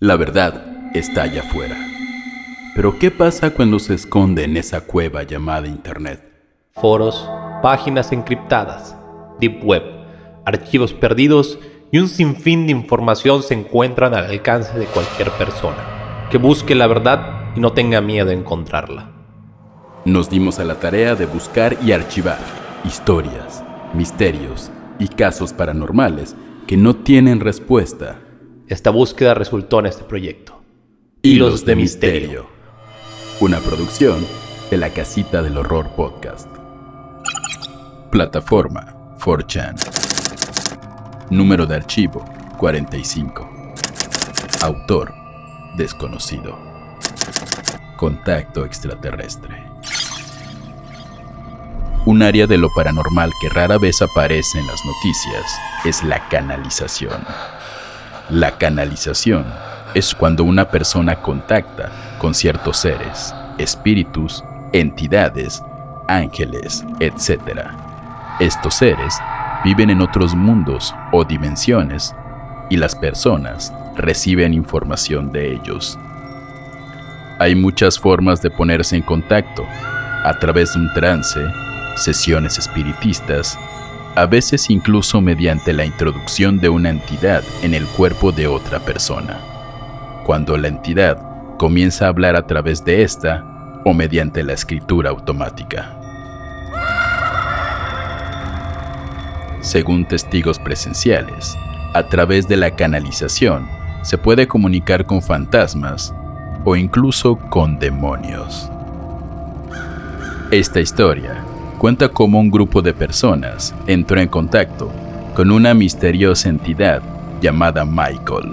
La verdad está allá afuera. Pero ¿qué pasa cuando se esconde en esa cueva llamada Internet? Foros, páginas encriptadas, deep web, archivos perdidos y un sinfín de información se encuentran al alcance de cualquier persona que busque la verdad y no tenga miedo a encontrarla. Nos dimos a la tarea de buscar y archivar historias, misterios y casos paranormales que no tienen respuesta. Esta búsqueda resultó en este proyecto. Hilos de Misterio. Una producción de la Casita del Horror Podcast. Plataforma 4chan. Número de archivo 45. Autor desconocido. Contacto extraterrestre. Un área de lo paranormal que rara vez aparece en las noticias es la canalización. La canalización es cuando una persona contacta con ciertos seres, espíritus, entidades, ángeles, etc. Estos seres viven en otros mundos o dimensiones y las personas reciben información de ellos. Hay muchas formas de ponerse en contacto, a través de un trance, sesiones espiritistas, a veces incluso mediante la introducción de una entidad en el cuerpo de otra persona, cuando la entidad comienza a hablar a través de esta o mediante la escritura automática. Según testigos presenciales, a través de la canalización se puede comunicar con fantasmas o incluso con demonios. Esta historia cuenta cómo un grupo de personas entró en contacto con una misteriosa entidad llamada Michael.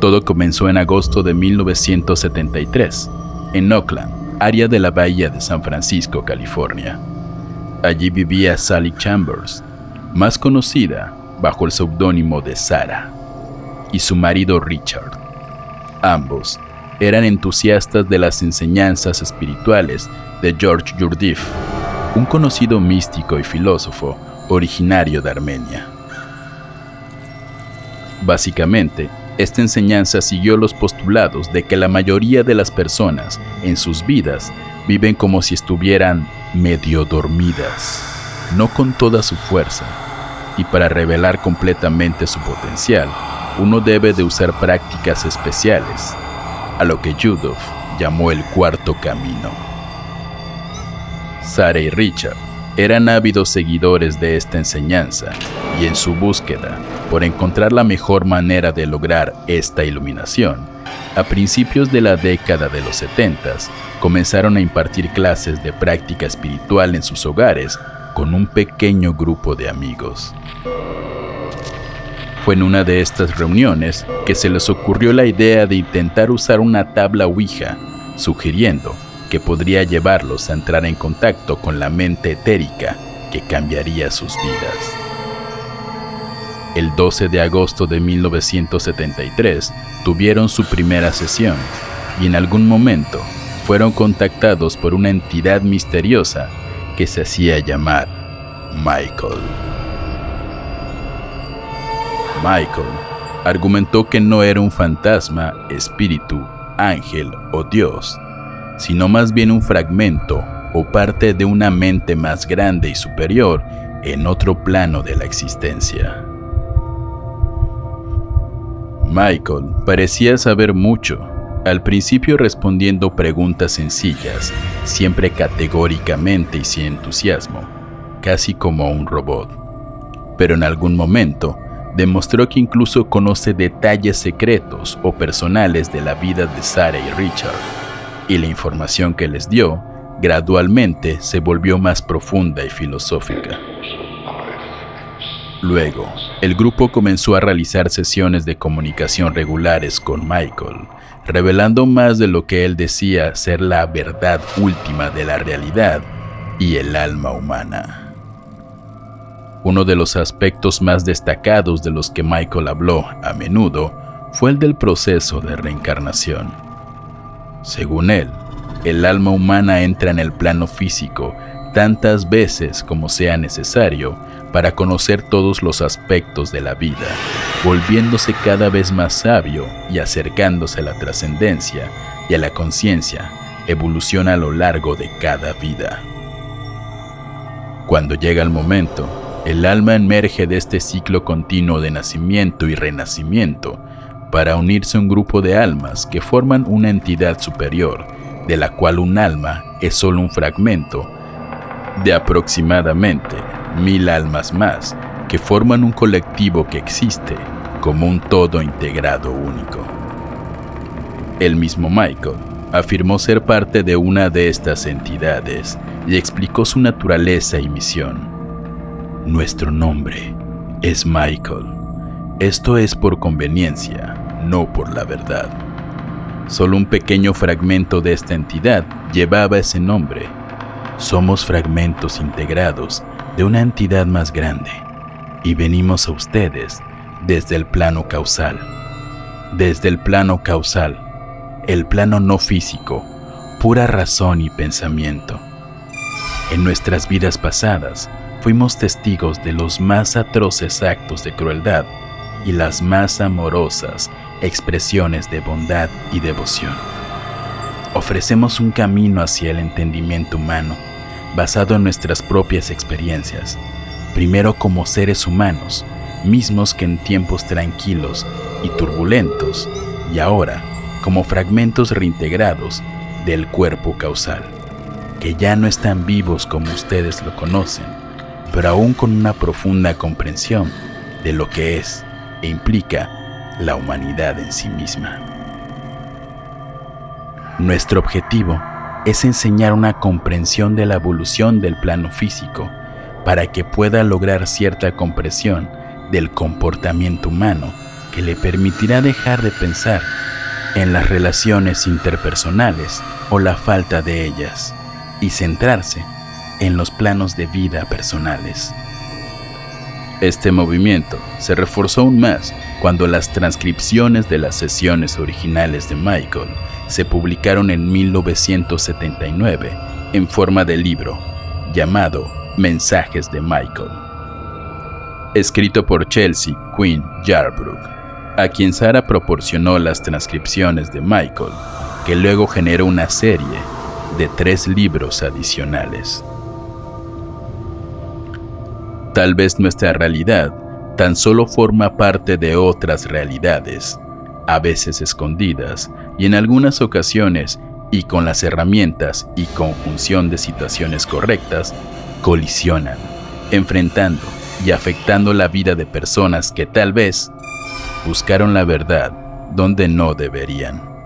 Todo comenzó en agosto de 1973, en Oakland, área de la bahía de San Francisco, California. Allí vivía Sally Chambers, más conocida bajo el seudónimo de Sarah, y su marido Richard. Ambos eran entusiastas de las enseñanzas espirituales de George Yurdif, un conocido místico y filósofo originario de Armenia. Básicamente, esta enseñanza siguió los postulados de que la mayoría de las personas en sus vidas viven como si estuvieran medio dormidas, no con toda su fuerza, y para revelar completamente su potencial, uno debe de usar prácticas especiales, a lo que Judov llamó el cuarto camino. Sara y Richard eran ávidos seguidores de esta enseñanza y en su búsqueda por encontrar la mejor manera de lograr esta iluminación, a principios de la década de los 70 comenzaron a impartir clases de práctica espiritual en sus hogares con un pequeño grupo de amigos. Fue en una de estas reuniones que se les ocurrió la idea de intentar usar una tabla Ouija, sugiriendo que podría llevarlos a entrar en contacto con la mente etérica que cambiaría sus vidas. El 12 de agosto de 1973 tuvieron su primera sesión y en algún momento fueron contactados por una entidad misteriosa que se hacía llamar Michael. Michael argumentó que no era un fantasma, espíritu, ángel o Dios, sino más bien un fragmento o parte de una mente más grande y superior en otro plano de la existencia. Michael parecía saber mucho, al principio respondiendo preguntas sencillas, siempre categóricamente y sin entusiasmo, casi como un robot. Pero en algún momento demostró que incluso conoce detalles secretos o personales de la vida de Sarah y Richard y la información que les dio gradualmente se volvió más profunda y filosófica. Luego, el grupo comenzó a realizar sesiones de comunicación regulares con Michael, revelando más de lo que él decía ser la verdad última de la realidad y el alma humana. Uno de los aspectos más destacados de los que Michael habló a menudo fue el del proceso de reencarnación. Según él, el alma humana entra en el plano físico tantas veces como sea necesario para conocer todos los aspectos de la vida volviéndose cada vez más sabio y acercándose a la trascendencia y a la conciencia, evoluciona a lo largo de cada vida. Cuando llega el momento, el alma emerge de este ciclo continuo de nacimiento y renacimiento para unirse a un grupo de almas que forman una entidad superior, de la cual un alma es solo un fragmento de aproximadamente mil almas más que forman un colectivo que existe como un todo integrado único. El mismo Michael afirmó ser parte de una de estas entidades y explicó su naturaleza y misión. Nuestro nombre es Michael. Esto es por conveniencia, no por la verdad. Solo un pequeño fragmento de esta entidad llevaba ese nombre. Somos fragmentos integrados de una entidad más grande y venimos a ustedes desde el plano causal. Desde el plano causal, el plano no físico, pura razón y pensamiento. En nuestras vidas pasadas fuimos testigos de los más atroces actos de crueldad y las más amorosas expresiones de bondad y devoción. Ofrecemos un camino hacia el entendimiento humano basado en nuestras propias experiencias, primero como seres humanos, mismos que en tiempos tranquilos y turbulentos, y ahora como fragmentos reintegrados del cuerpo causal, que ya no están vivos como ustedes lo conocen, pero aún con una profunda comprensión de lo que es e implica la humanidad en sí misma. Nuestro objetivo es enseñar una comprensión de la evolución del plano físico para que pueda lograr cierta comprensión del comportamiento humano que le permitirá dejar de pensar en las relaciones interpersonales o la falta de ellas y centrarse en los planos de vida personales. Este movimiento se reforzó aún más cuando las transcripciones de las sesiones originales de Michael se publicaron en 1979 en forma de libro llamado Mensajes de Michael, escrito por Chelsea Quinn Yarbrough, a quien Sara proporcionó las transcripciones de Michael, que luego generó una serie de tres libros adicionales. Tal vez nuestra realidad tan solo forma parte de otras realidades, a veces escondidas y en algunas ocasiones y con las herramientas y conjunción de situaciones correctas, colisionan, enfrentando y afectando la vida de personas que tal vez buscaron la verdad donde no deberían.